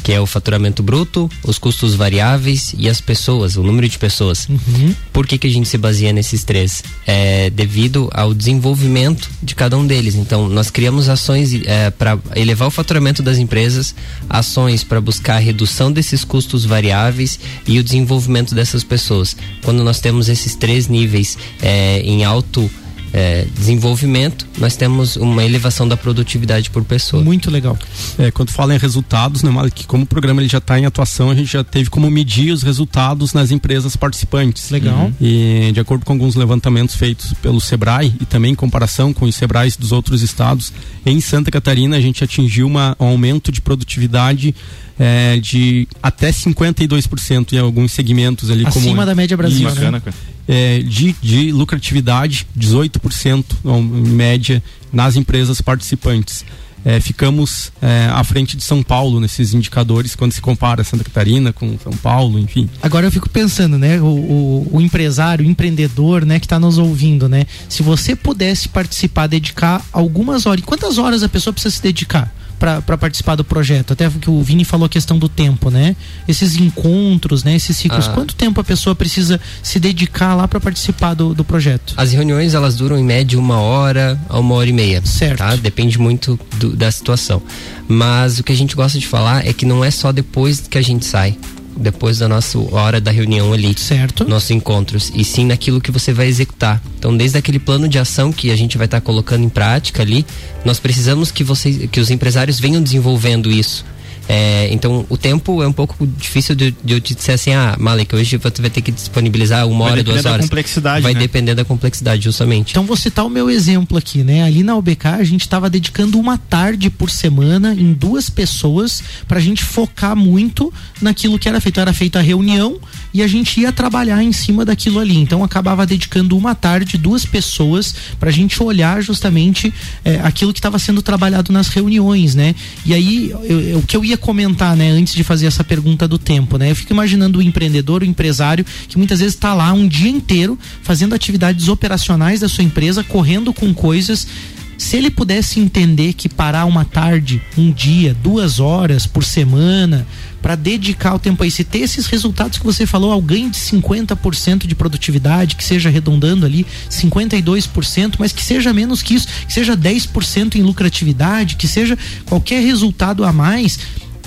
que é o faturamento bruto, os custos variáveis e as pessoas, o número de pessoas. Uhum. Por que, que a gente se baseia nesses três? É devido ao desenvolvimento de cada um deles. Então, nós criamos ações é, para elevar o faturamento das empresas, ações para buscar a redução desses custos variáveis e o desenvolvimento dessas pessoas. Quando nós temos esses três níveis é, em alto é, desenvolvimento, nós temos uma elevação da produtividade por pessoa. Muito legal. É, quando fala em resultados, né, que como o programa ele já está em atuação, a gente já teve como medir os resultados nas empresas participantes. Legal. Uhum. E de acordo com alguns levantamentos feitos pelo Sebrae e também em comparação com os Sebrais dos outros estados, em Santa Catarina a gente atingiu uma, um aumento de produtividade é, de até 52% em alguns segmentos ali. Acima como, da média brasileira. Né? É, de, de lucratividade, 18% em média nas empresas participantes. É, ficamos é, à frente de São Paulo nesses indicadores quando se compara Santa Catarina com São Paulo, enfim. Agora eu fico pensando, né, o, o, o empresário, o empreendedor, né, que está nos ouvindo, né, se você pudesse participar, dedicar algumas horas, quantas horas a pessoa precisa se dedicar? Para participar do projeto? Até que o Vini falou a questão do tempo, né? Esses encontros, né? Esses ciclos. Ah. Quanto tempo a pessoa precisa se dedicar lá para participar do, do projeto? As reuniões elas duram em média uma hora a uma hora e meia. Certo. Tá? Depende muito do, da situação. Mas o que a gente gosta de falar é que não é só depois que a gente sai depois da nossa hora da reunião ali. Certo. Nossos encontros. E sim naquilo que você vai executar. Então, desde aquele plano de ação que a gente vai estar tá colocando em prática ali, nós precisamos que vocês, que os empresários venham desenvolvendo isso é, então, o tempo é um pouco difícil de, de, eu te dizer assim, ah, Malek, hoje você vai ter que disponibilizar uma vai hora, duas horas. Vai complexidade, Vai né? depender da complexidade, justamente. Então, vou citar o meu exemplo aqui, né? Ali na UBK, a gente estava dedicando uma tarde por semana em duas pessoas para a gente focar muito naquilo que era feito. Era feita a reunião e a gente ia trabalhar em cima daquilo ali. Então, acabava dedicando uma tarde, duas pessoas, para a gente olhar justamente é, aquilo que estava sendo trabalhado nas reuniões, né? E aí, o que eu ia comentar, né, antes de fazer essa pergunta do tempo, né? Eu fico imaginando o empreendedor, o empresário, que muitas vezes está lá um dia inteiro fazendo atividades operacionais da sua empresa, correndo com coisas se ele pudesse entender que parar uma tarde, um dia, duas horas por semana, para dedicar o tempo a isso e ter esses resultados que você falou, ao ganho de 50% de produtividade, que seja arredondando ali 52%, mas que seja menos que isso, que seja 10% em lucratividade, que seja qualquer resultado a mais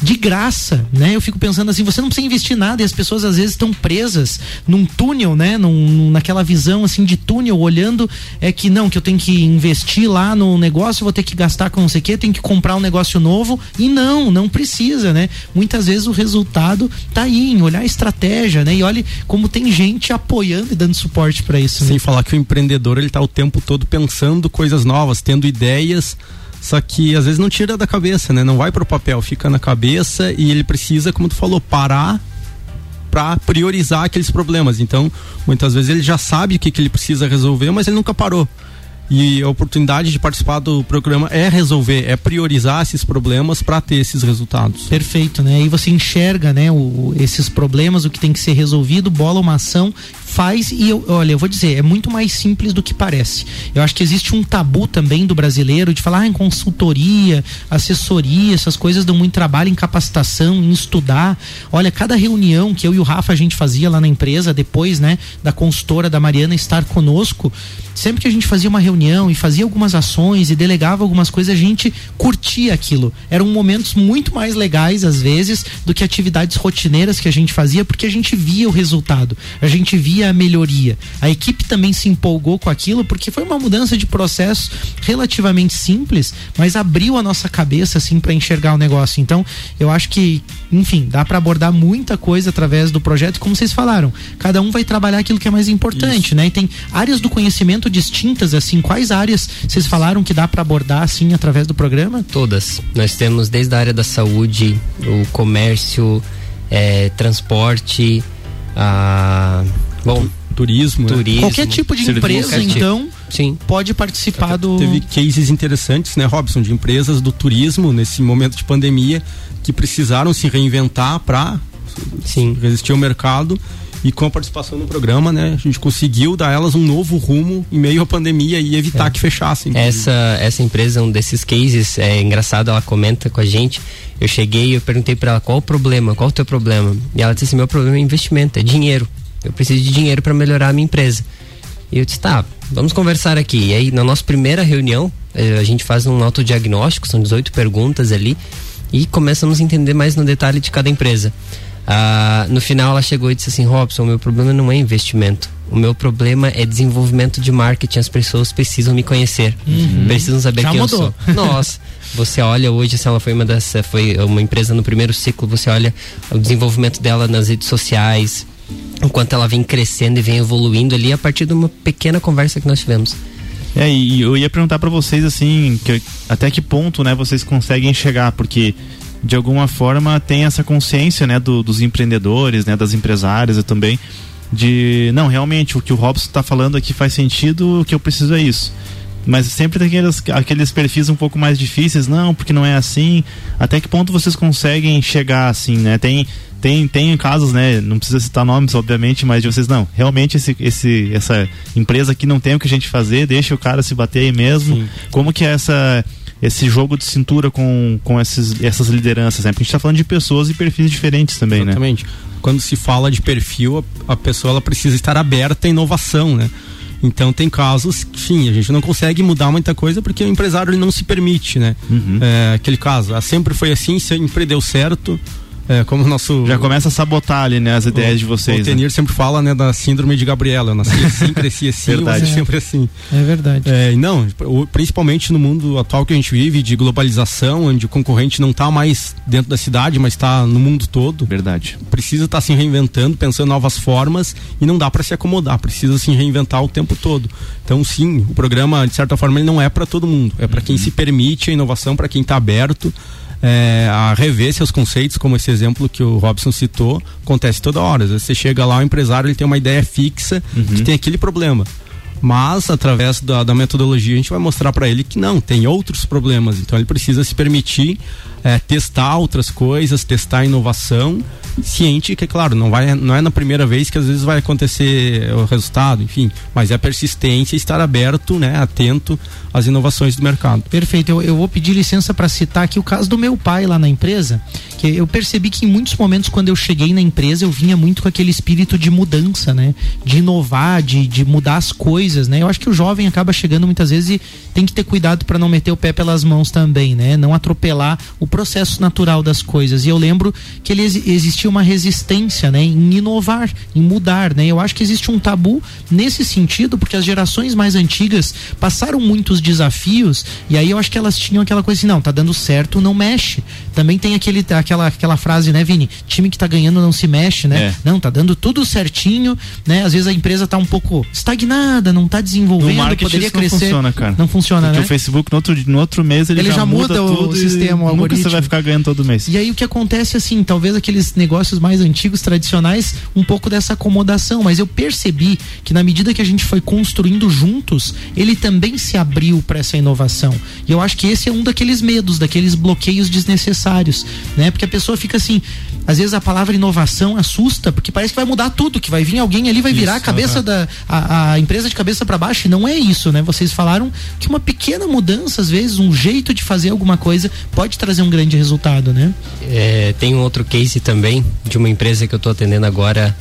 de graça, né? Eu fico pensando assim, você não precisa investir nada e as pessoas às vezes estão presas num túnel, né? Num, naquela visão assim de túnel, olhando é que não, que eu tenho que investir lá no negócio, vou ter que gastar com não sei o que, tenho que comprar um negócio novo e não, não precisa, né? Muitas vezes o resultado tá aí em olhar a estratégia, né? E olhe como tem gente apoiando e dando suporte para isso. Né? Sem falar que o empreendedor ele tá o tempo todo pensando coisas novas, tendo ideias só que às vezes não tira da cabeça, né? Não vai pro papel, fica na cabeça e ele precisa, como tu falou, parar para priorizar aqueles problemas. Então, muitas vezes ele já sabe o que, que ele precisa resolver, mas ele nunca parou. E a oportunidade de participar do programa é resolver, é priorizar esses problemas para ter esses resultados. Perfeito, né? Aí você enxerga, né, o, esses problemas, o que tem que ser resolvido, bola uma ação, faz e eu, olha, eu vou dizer, é muito mais simples do que parece. Eu acho que existe um tabu também do brasileiro de falar ah, em consultoria, assessoria, essas coisas dão muito trabalho em capacitação, em estudar. Olha, cada reunião que eu e o Rafa a gente fazia lá na empresa, depois, né, da consultora da Mariana estar conosco, sempre que a gente fazia uma reunião e fazia algumas ações e delegava algumas coisas, a gente curtia aquilo. Eram momentos muito mais legais, às vezes, do que atividades rotineiras que a gente fazia, porque a gente via o resultado, a gente via a melhoria. A equipe também se empolgou com aquilo, porque foi uma mudança de processo relativamente simples, mas abriu a nossa cabeça, assim, para enxergar o negócio. Então, eu acho que, enfim, dá para abordar muita coisa através do projeto, como vocês falaram. Cada um vai trabalhar aquilo que é mais importante, Isso. né? E tem áreas do conhecimento distintas, assim, quais áreas vocês falaram que dá para abordar, assim, através do programa? Todas. Nós temos desde a área da saúde, o comércio, é, transporte, a... Bom, turismo, né? turismo. Qualquer tipo de empresa, então, Sim. pode participar do. Teve cases interessantes, né, Robson, de empresas do turismo nesse momento de pandemia que precisaram se reinventar para resistir ao mercado e com a participação no programa, né, a gente conseguiu dar elas um novo rumo em meio à pandemia e evitar é. que fechassem. Essa essa empresa, um desses cases, é engraçado, ela comenta com a gente. Eu cheguei e eu perguntei para ela qual o problema, qual o teu problema? E ela disse assim: meu problema é investimento, é dinheiro. Eu preciso de dinheiro para melhorar a minha empresa. E eu disse: tá, vamos conversar aqui. E aí, na nossa primeira reunião, eh, a gente faz um autodiagnóstico, são 18 perguntas ali, e começamos a entender mais no detalhe de cada empresa. Ah, no final ela chegou e disse assim, Robson, o meu problema não é investimento. O meu problema é desenvolvimento de marketing. As pessoas precisam me conhecer. Uhum. Precisam saber Já quem mudou. eu sou. Nossa, você olha hoje, se ela foi uma das. Foi uma empresa no primeiro ciclo, você olha o desenvolvimento dela nas redes sociais, enquanto ela vem crescendo e vem evoluindo ali a partir de uma pequena conversa que nós tivemos. É, e eu ia perguntar para vocês assim, que, até que ponto, né, vocês conseguem chegar, porque de alguma forma tem essa consciência, né, do, dos empreendedores, né, das empresárias e também de não realmente o que o Robson está falando aqui faz sentido, o que eu preciso é isso. Mas sempre tem aqueles, aqueles perfis um pouco mais difíceis, não, porque não é assim. Até que ponto vocês conseguem chegar assim, né? Tem, tem, tem casos, né? Não precisa citar nomes, obviamente, mas de vocês, não, realmente esse, esse, essa empresa aqui não tem o que a gente fazer, deixa o cara se bater aí mesmo. Sim. Como que é essa esse jogo de cintura com, com esses, essas lideranças, né? Porque a gente está falando de pessoas e perfis diferentes também, Exatamente. né? Exatamente. Quando se fala de perfil, a, a pessoa ela precisa estar aberta à inovação, né? Então tem casos que, enfim, a gente não consegue mudar muita coisa porque o empresário ele não se permite, né? Uhum. É, aquele caso, ah, sempre foi assim, sempre deu certo, é, como o nosso. Já começa a sabotar ali, né, as ideias o, de vocês. O Tenir né? sempre fala, né, da síndrome de Gabriela. Eu nasci assim, cresci assim, verdade. É. sempre assim. É verdade. É, não, principalmente no mundo atual que a gente vive, de globalização, onde o concorrente não está mais dentro da cidade, mas está no mundo todo. Verdade. Precisa estar tá se reinventando, pensando novas formas e não dá para se acomodar, precisa se reinventar o tempo todo. Então, sim, o programa, de certa forma, ele não é para todo mundo. É para uhum. quem se permite a inovação, para quem está aberto é, a rever seus conceitos, como esse exemplo que o Robson citou, acontece toda hora. Você chega lá, o empresário ele tem uma ideia fixa uhum. que tem aquele problema. Mas, através da, da metodologia, a gente vai mostrar para ele que não, tem outros problemas. Então, ele precisa se permitir é, testar outras coisas, testar inovação, ciente que, claro, não, vai, não é na primeira vez que às vezes vai acontecer o resultado, enfim, mas é persistência, estar aberto, né, atento às inovações do mercado. Perfeito, eu, eu vou pedir licença para citar aqui o caso do meu pai lá na empresa, que eu percebi que em muitos momentos quando eu cheguei na empresa eu vinha muito com aquele espírito de mudança, né, de inovar, de, de mudar as coisas, né, eu acho que o jovem acaba chegando muitas vezes e tem que ter cuidado para não meter o pé pelas mãos também, né, não atropelar o processo natural das coisas. E eu lembro que ele existia uma resistência, né, em inovar, em mudar, né? Eu acho que existe um tabu nesse sentido, porque as gerações mais antigas passaram muitos desafios e aí eu acho que elas tinham aquela coisa assim, não, tá dando certo, não mexe. Também tem aquele aquela, aquela frase, né, Vini? Time que tá ganhando não se mexe, né? É. Não, tá dando tudo certinho, né? Às vezes a empresa tá um pouco estagnada, não tá desenvolvendo, poderia isso não crescer. funciona, cara. Não funciona, Porque né? o Facebook no outro, no outro mês ele, Ele já muda o tudo e sistema, o Nunca você vai ficar ganhando todo mês. E aí o que acontece assim, talvez aqueles negócios mais antigos, tradicionais, um pouco dessa acomodação, mas eu percebi que na medida que a gente foi construindo juntos, ele também se abriu para essa inovação. E eu acho que esse é um daqueles medos, daqueles bloqueios desnecessários, né? Porque a pessoa fica assim, às vezes a palavra inovação assusta, porque parece que vai mudar tudo, que vai vir alguém ali vai virar a Isso, cabeça aham. da a, a empresa de cabeça para baixo, e não é isso, né? Vocês falaram que uma pequena mudança, às vezes, um jeito de fazer alguma coisa pode trazer um grande resultado, né? É, tem um outro case também de uma empresa que eu estou atendendo agora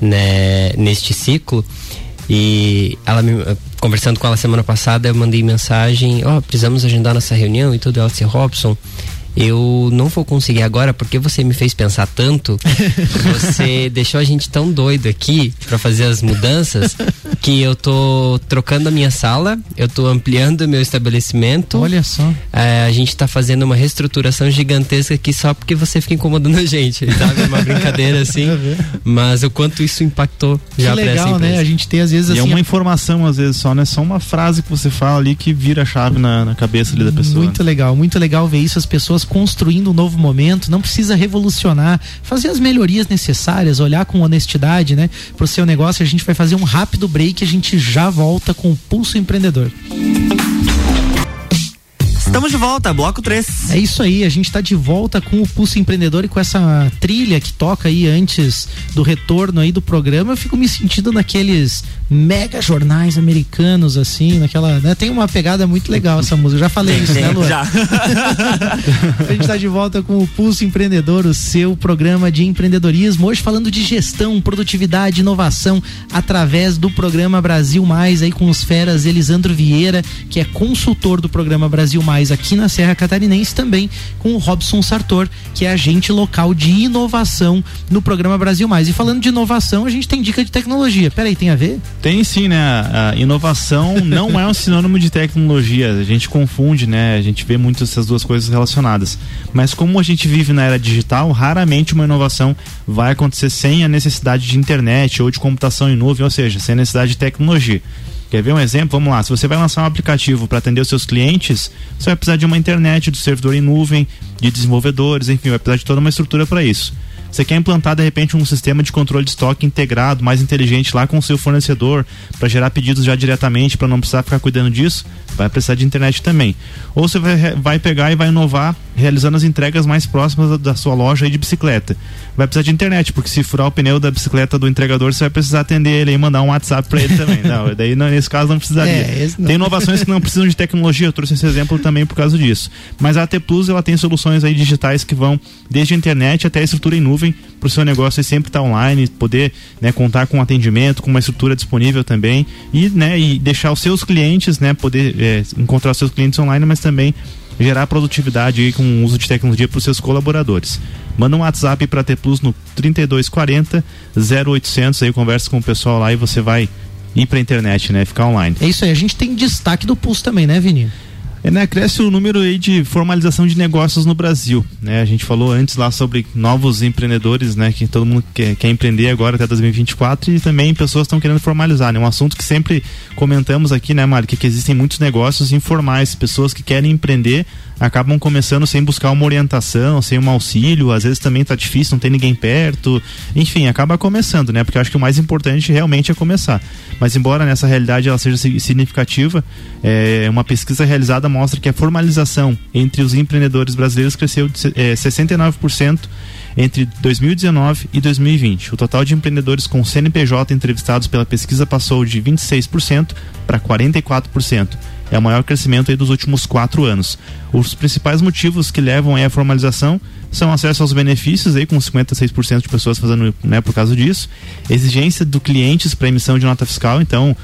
né, neste ciclo e ela me, conversando com ela semana passada eu mandei mensagem ó precisamos agendar nossa reunião e tudo ela disse Robson eu não vou conseguir agora porque você me fez pensar tanto você deixou a gente tão doido aqui para fazer as mudanças que eu tô trocando a minha sala eu tô ampliando o meu estabelecimento Olha só. é, a gente tá fazendo uma reestruturação gigantesca aqui só porque você fica incomodando a gente, sabe? Uma brincadeira assim. Mas o quanto isso impactou Que já pra essa legal, empresa. né? A gente tem às vezes E é assim. uma informação, às vezes, só, não é só uma frase que você fala ali que vira a chave na, na cabeça ali da pessoa. Muito legal, muito legal ver isso, as pessoas construindo um novo momento, não precisa revolucionar, fazer as melhorias necessárias, olhar com honestidade, né, pro seu negócio. A gente vai fazer um rápido break, a gente já volta com o Pulso Empreendedor. Estamos de volta, bloco 3. É isso aí, a gente está de volta com o Pulso Empreendedor e com essa trilha que toca aí antes do retorno aí do programa. Eu fico me sentindo naqueles mega jornais americanos, assim, naquela. Né? Tem uma pegada muito legal essa música. Eu já falei isso, né, Luan? Já. A gente está de volta com o Pulso Empreendedor, o seu programa de empreendedorismo. Hoje falando de gestão, produtividade, inovação, através do programa Brasil Mais, aí com os feras Elisandro Vieira, que é consultor do programa Brasil Mais aqui na Serra Catarinense, também com o Robson Sartor, que é agente local de inovação no programa Brasil Mais. E falando de inovação, a gente tem dica de tecnologia. Peraí, tem a ver? Tem sim, né? A inovação não é um sinônimo de tecnologia. A gente confunde, né? A gente vê muito essas duas coisas relacionadas. Mas como a gente vive na era digital, raramente uma inovação vai acontecer sem a necessidade de internet ou de computação em nuvem, ou seja, sem a necessidade de tecnologia. Quer ver um exemplo? Vamos lá. Se você vai lançar um aplicativo para atender os seus clientes, você vai precisar de uma internet, do servidor em nuvem, de desenvolvedores, enfim, vai precisar de toda uma estrutura para isso. Você quer implantar de repente um sistema de controle de estoque integrado, mais inteligente lá com o seu fornecedor, para gerar pedidos já diretamente, para não precisar ficar cuidando disso, vai precisar de internet também. Ou você vai, vai pegar e vai inovar realizando as entregas mais próximas da, da sua loja aí de bicicleta. Vai precisar de internet, porque se furar o pneu da bicicleta do entregador, você vai precisar atender ele e mandar um WhatsApp para ele também. Não, daí não, nesse caso não precisaria. É, não. Tem inovações que não precisam de tecnologia, eu trouxe esse exemplo também por causa disso. Mas a AT Plus ela tem soluções aí digitais que vão desde a internet até a estrutura em nuvem para o seu negócio aí sempre estar online, poder né, contar com atendimento, com uma estrutura disponível também e, né, e deixar os seus clientes, né, poder é, encontrar os seus clientes online, mas também gerar produtividade com o uso de tecnologia para os seus colaboradores. Manda um WhatsApp para a T Plus no 3240 0800 aí conversa com o pessoal lá e você vai ir para a internet, né, ficar online. É isso aí, a gente tem destaque do Pulso também, né, Vini? É, né, cresce o número aí de formalização de negócios no Brasil, né? A gente falou antes lá sobre novos empreendedores, né? Que todo mundo quer, quer empreender agora até 2024 e também pessoas estão querendo formalizar, né? Um assunto que sempre comentamos aqui, né, Mário? Que, que existem muitos negócios informais, pessoas que querem empreender acabam começando sem buscar uma orientação, sem um auxílio, às vezes também tá difícil, não tem ninguém perto, enfim, acaba começando, né? Porque eu acho que o mais importante realmente é começar. Mas embora nessa realidade ela seja si- significativa, é, uma pesquisa realizada mostra que a formalização entre os empreendedores brasileiros cresceu de é, 69% entre 2019 e 2020. O total de empreendedores com CNPJ entrevistados pela pesquisa passou de 26% para 44%. É o maior crescimento dos últimos quatro anos. Os principais motivos que levam à formalização são acesso aos benefícios, aí com 56% de pessoas fazendo né, por causa disso, exigência do clientes para emissão de nota fiscal, então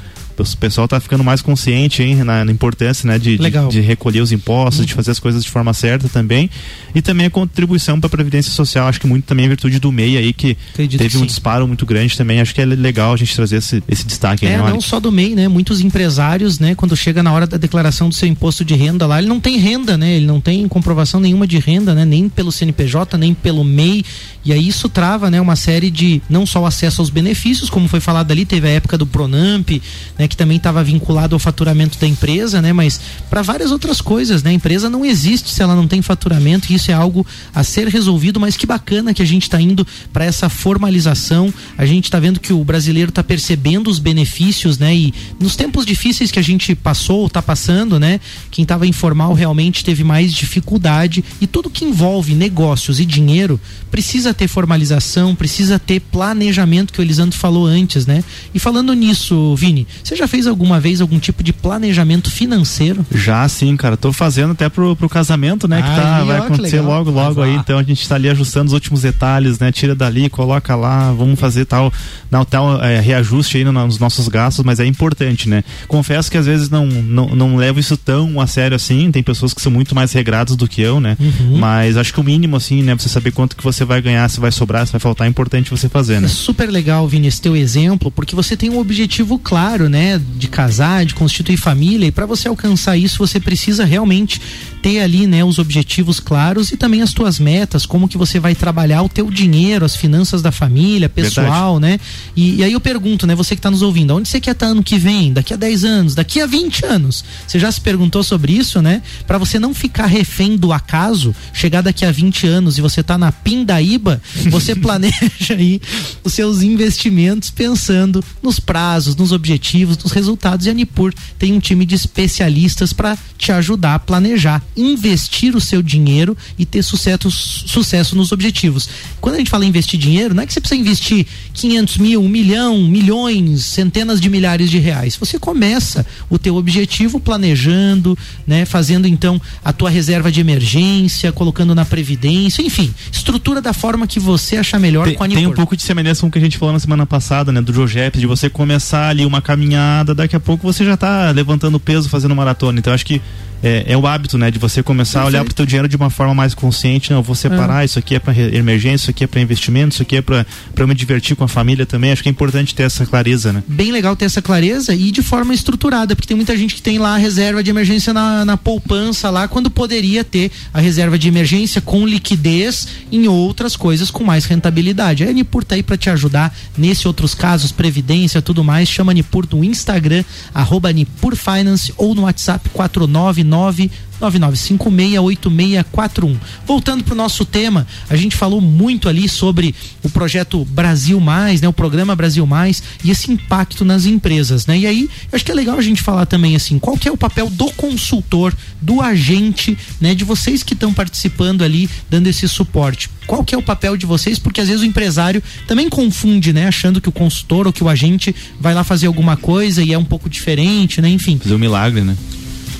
O pessoal está ficando mais consciente hein, na, na importância né, de, de, de, recolher os impostos, uhum. de fazer as coisas de forma certa também. E também a contribuição para a Previdência Social, acho que muito também em virtude do MEI aí, que Acredito teve que um disparo muito grande também. Acho que é legal a gente trazer esse, esse destaque. É, né, não só do MEI, né? Muitos empresários, né, quando chega na hora da declaração do seu imposto de renda lá, ele não tem renda, né? Ele não tem comprovação nenhuma de renda, né? Nem pelo CNPJ, nem pelo MEI. E aí isso trava, né, uma série de não só o acesso aos benefícios, como foi falado ali, teve a época do Pronamp, né, que também estava vinculado ao faturamento da empresa, né, mas para várias outras coisas, né? A empresa não existe se ela não tem faturamento, e isso é algo a ser resolvido, mas que bacana que a gente está indo para essa formalização. A gente está vendo que o brasileiro está percebendo os benefícios, né? E nos tempos difíceis que a gente passou, está passando, né? Quem estava informal realmente teve mais dificuldade e tudo que envolve negócios e dinheiro precisa ter formalização, precisa ter planejamento que o Elisandro falou antes, né? E falando nisso, Vini, você já fez alguma vez algum tipo de planejamento financeiro? Já sim, cara. Tô fazendo até pro, pro casamento, né? que tá, vai acontecer logo, logo aí. Então a gente tá ali ajustando os últimos detalhes, né? Tira dali, coloca lá, vamos fazer tal, dar tal é, reajuste aí nos nossos gastos, mas é importante, né? Confesso que às vezes não, não, não levo isso tão a sério assim. Tem pessoas que são muito mais regradas do que eu, né? Uhum. Mas acho que o mínimo, assim, né? Você saber quanto que você vai ganhar, se vai sobrar, se vai faltar, é importante você fazer, né? É super legal, Vini, esse teu exemplo, porque você tem um objetivo claro, né? De casar, de constituir família, e para você alcançar isso, você precisa realmente ter ali, né, os objetivos claros e também as tuas metas, como que você vai trabalhar o teu dinheiro, as finanças da família, pessoal, Verdade. né? E, e, aí eu pergunto, né, você que está nos ouvindo, onde você quer estar tá ano que vem, daqui a 10 anos, daqui a 20 anos? Você já se perguntou sobre isso, né? Para você não ficar refém do acaso, chegar daqui a 20 anos e você tá na pindaíba, você planeja aí os seus investimentos pensando nos prazos, nos objetivos, nos resultados e a Nipur tem um time de especialistas para te ajudar a planejar investir o seu dinheiro e ter sucesso, sucesso nos objetivos. Quando a gente fala em investir dinheiro, não é que você precisa investir 500 mil, um milhão, milhões, centenas de milhares de reais. Você começa o teu objetivo planejando, né, fazendo então a tua reserva de emergência, colocando na previdência, enfim, estrutura da forma que você achar melhor tem, com a Tem um pouco de semelhança com o que a gente falou na semana passada, né, do Jojep, de você começar ali uma caminhada, daqui a pouco você já está levantando peso, fazendo maratona. Então acho que é, é, o hábito, né, de você começar Perfeito. a olhar para o teu dinheiro de uma forma mais consciente. Não, eu vou separar, é. isso aqui é para emergência, isso aqui é para investimento, isso aqui é para me divertir com a família também. Acho que é importante ter essa clareza, né? Bem legal ter essa clareza e de forma estruturada, porque tem muita gente que tem lá a reserva de emergência na, na poupança lá, quando poderia ter a reserva de emergência com liquidez em outras coisas com mais rentabilidade. A Nipur tá aí para te ajudar nesse outros casos, previdência, tudo mais. Chama Nipur no Instagram, arroba Nipur Finance ou no WhatsApp 49 999568641. Voltando para o nosso tema, a gente falou muito ali sobre o projeto Brasil Mais, né, o programa Brasil Mais e esse impacto nas empresas, né? E aí, eu acho que é legal a gente falar também assim, qual que é o papel do consultor, do agente, né, de vocês que estão participando ali, dando esse suporte. Qual que é o papel de vocês? Porque às vezes o empresário também confunde, né, achando que o consultor ou que o agente vai lá fazer alguma coisa e é um pouco diferente, né? Enfim. Fazer um milagre, né?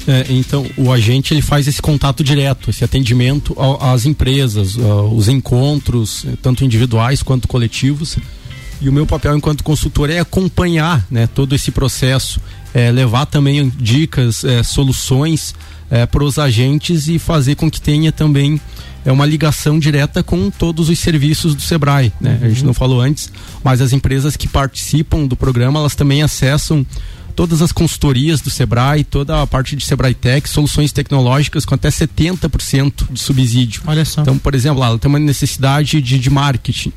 É, então, o agente ele faz esse contato direto, esse atendimento às empresas, os encontros, eh, tanto individuais quanto coletivos. E o meu papel enquanto consultor é acompanhar né, todo esse processo, é, levar também dicas, é, soluções é, para os agentes e fazer com que tenha também é uma ligação direta com todos os serviços do Sebrae. Né? Uhum. A gente não falou antes, mas as empresas que participam do programa elas também acessam todas as consultorias do Sebrae, toda a parte de Sebrae Tech, soluções tecnológicas com até 70% de subsídio. Olha só. Então, por exemplo, ela tem uma necessidade de, de marketing.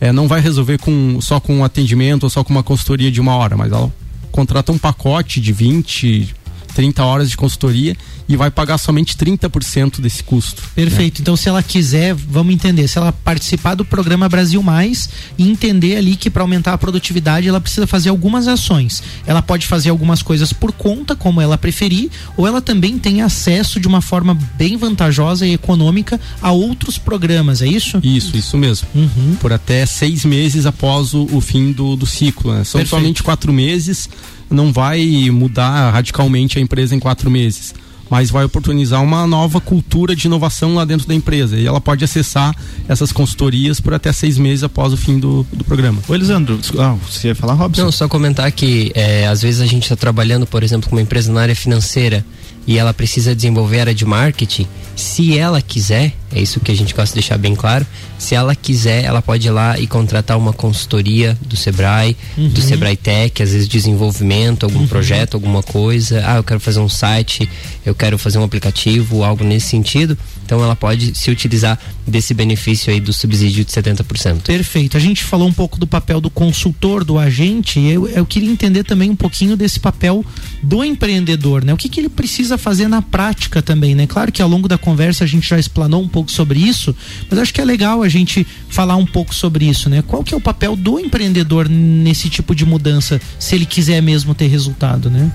É, não vai resolver com, só com um atendimento ou só com uma consultoria de uma hora, mas ela contrata um pacote de 20, 30 horas de consultoria e vai pagar somente 30% desse custo. Perfeito. Né? Então, se ela quiser, vamos entender, se ela participar do programa Brasil Mais e entender ali que para aumentar a produtividade ela precisa fazer algumas ações. Ela pode fazer algumas coisas por conta, como ela preferir, ou ela também tem acesso de uma forma bem vantajosa e econômica a outros programas, é isso? Isso, isso mesmo. Uhum. Por até seis meses após o, o fim do, do ciclo. Né? São Perfeito. somente quatro meses, não vai mudar radicalmente a empresa em quatro meses mas vai oportunizar uma nova cultura de inovação lá dentro da empresa. E ela pode acessar essas consultorias por até seis meses após o fim do, do programa. Ô, Elisandro, ah, você ia falar, Robson? Não, só comentar que é, às vezes a gente está trabalhando, por exemplo, com uma empresa na área financeira e ela precisa desenvolver a área de marketing, se ela quiser, é isso que a gente gosta de deixar bem claro, se ela quiser, ela pode ir lá e contratar uma consultoria do Sebrae, uhum. do Sebrae Tech, às vezes desenvolvimento, algum uhum. projeto, alguma coisa. Ah, eu quero fazer um site, eu quero fazer um aplicativo, algo nesse sentido. Então ela pode se utilizar desse benefício aí do subsídio de 70%. Perfeito. A gente falou um pouco do papel do consultor, do agente. Eu, eu queria entender também um pouquinho desse papel do empreendedor, né? O que, que ele precisa fazer na prática também, né? Claro que ao longo da conversa a gente já explanou um pouco sobre isso, mas acho que é legal a gente falar um pouco sobre isso, né? Qual que é o papel do empreendedor nesse tipo de mudança, se ele quiser mesmo ter resultado, né?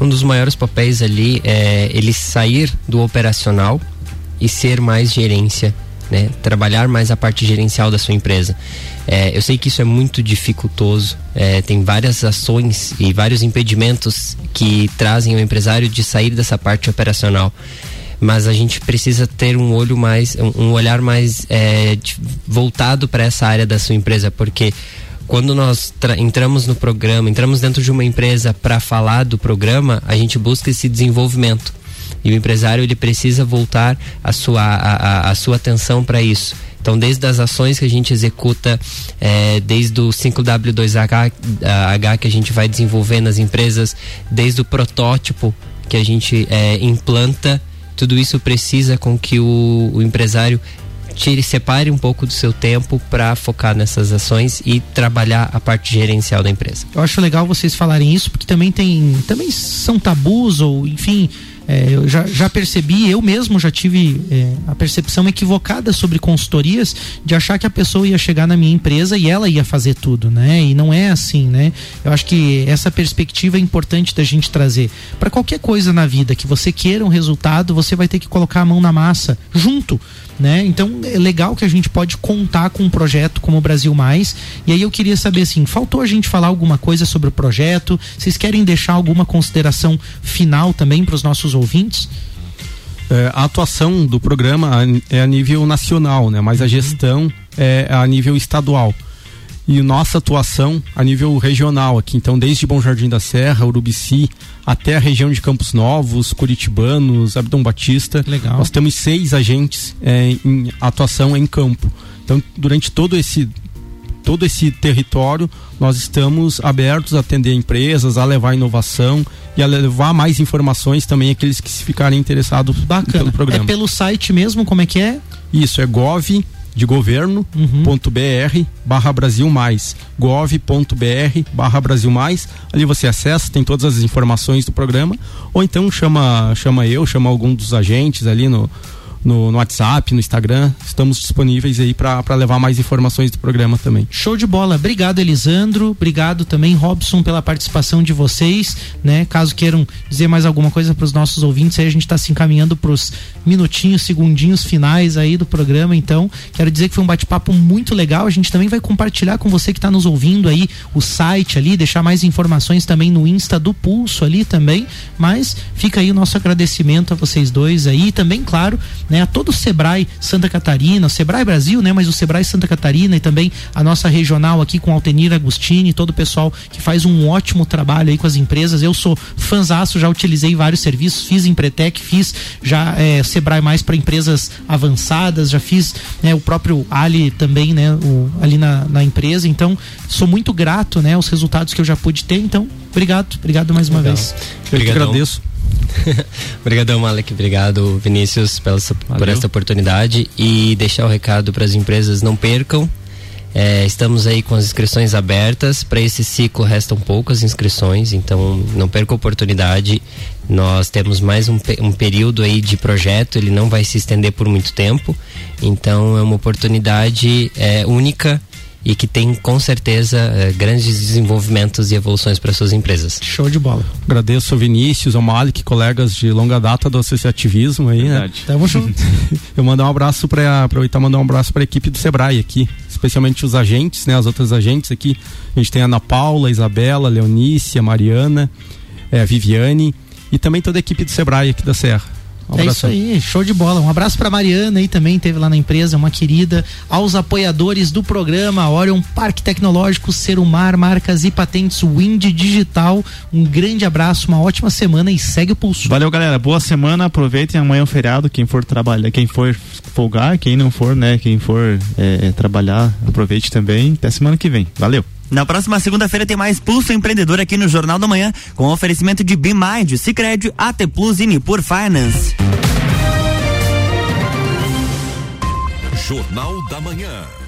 Um dos maiores papéis ali é ele sair do operacional e ser mais gerência, né? Trabalhar mais a parte gerencial da sua empresa. É, eu sei que isso é muito dificultoso, é, tem várias ações e vários impedimentos que trazem o empresário de sair dessa parte operacional mas a gente precisa ter um olho mais, um, olhar mais é, voltado para essa área da sua empresa, porque quando nós entramos no programa, entramos dentro de uma empresa para falar do programa, a gente busca esse desenvolvimento. E o empresário ele precisa voltar a sua, a, a, a sua atenção para isso. Então, desde as ações que a gente executa, é, desde o 5W2H H que a gente vai desenvolver nas empresas, desde o protótipo que a gente é, implanta, tudo isso precisa com que o, o empresário tire, separe um pouco do seu tempo para focar nessas ações e trabalhar a parte gerencial da empresa. Eu acho legal vocês falarem isso, porque também tem, também são tabus ou, enfim, é, eu já, já percebi, eu mesmo já tive é, a percepção equivocada sobre consultorias de achar que a pessoa ia chegar na minha empresa e ela ia fazer tudo, né? E não é assim, né? Eu acho que essa perspectiva é importante da gente trazer. Para qualquer coisa na vida que você queira um resultado, você vai ter que colocar a mão na massa junto né? Então é legal que a gente pode contar com um projeto como o Brasil Mais. E aí eu queria saber assim, faltou a gente falar alguma coisa sobre o projeto? Vocês querem deixar alguma consideração final também para os nossos ouvintes? É, a atuação do programa é a nível nacional, né? Mas a gestão é a nível estadual e nossa atuação a nível regional aqui. Então, desde Bom Jardim da Serra, Urubici, até a região de Campos Novos, Curitibanos, Abdom Batista. Legal. Nós temos seis agentes é, em atuação em campo. Então, durante todo esse todo esse território, nós estamos abertos a atender empresas, a levar inovação e a levar mais informações também àqueles que se ficarem interessados Bacana. pelo programa. É pelo site mesmo, como é que é? Isso, é gov de governo.br uhum. barra Brasil Mais, gov.br barra Brasil Mais, ali você acessa, tem todas as informações do programa, ou então chama, chama eu, chama algum dos agentes ali no, no, no WhatsApp, no Instagram. Estamos disponíveis aí para levar mais informações do programa também. Show de bola. Obrigado, Elisandro. Obrigado também, Robson, pela participação de vocês. Né? Caso queiram dizer mais alguma coisa para os nossos ouvintes, aí a gente está se encaminhando para os minutinhos, segundinhos finais aí do programa. Então, quero dizer que foi um bate-papo muito legal. A gente também vai compartilhar com você que está nos ouvindo aí o site ali, deixar mais informações também no Insta do Pulso ali também. Mas fica aí o nosso agradecimento a vocês dois aí. E também, claro, né, a todo o Sebrae Santa Catarina, o Sebrae Brasil, né, mas o Sebrae Santa Catarina e também a nossa regional aqui com Altenir Agostini, todo o pessoal que faz um ótimo trabalho aí com as empresas. Eu sou fanzaço, já utilizei vários serviços, fiz Empretec, fiz já é, Sebrae mais para empresas avançadas, já fiz né, o próprio Ali também, né, o, ali na, na empresa. Então, sou muito grato, né, aos resultados que eu já pude ter. Então, obrigado, obrigado mais uma Legal. vez. Eu que agradeço. Obrigadão, Malek. Obrigado, Vinícius, pela, por esta oportunidade. E deixar o recado para as empresas: não percam. É, estamos aí com as inscrições abertas. Para esse ciclo restam poucas inscrições, então não perca a oportunidade. Nós temos mais um, um período aí de projeto, ele não vai se estender por muito tempo. Então é uma oportunidade é, única e que tem com certeza eh, grandes desenvolvimentos e evoluções para suas empresas. Show de bola. Agradeço ao Vinícius, ao Malik, colegas de longa data do associativismo aí, né? Verdade. né? Tamo junto. Eu mandar um abraço para aproveitar mandar um abraço para a equipe do Sebrae aqui, especialmente os agentes, né? As outras agentes aqui. A gente tem a Ana Paula, a Isabela, a Leonícia, a Mariana, é, a Viviane e também toda a equipe do Sebrae aqui da Serra. Um é isso aí, show de bola. Um abraço para Mariana aí também, teve lá na empresa, uma querida. Aos apoiadores do programa, Orion Parque Tecnológico, Serumar, Marcas e Patentes, Wind Digital. Um grande abraço, uma ótima semana e segue o pulso. Valeu, galera. Boa semana. Aproveitem amanhã o feriado. Quem for trabalhar, quem for folgar, quem não for, né? Quem for é, trabalhar, aproveite também. Até semana que vem. Valeu. Na próxima segunda-feira tem mais Pulso Empreendedor aqui no Jornal da Manhã, com oferecimento de BeMind, Cicred, AT Plus e Nipur Finance. Jornal da Manhã.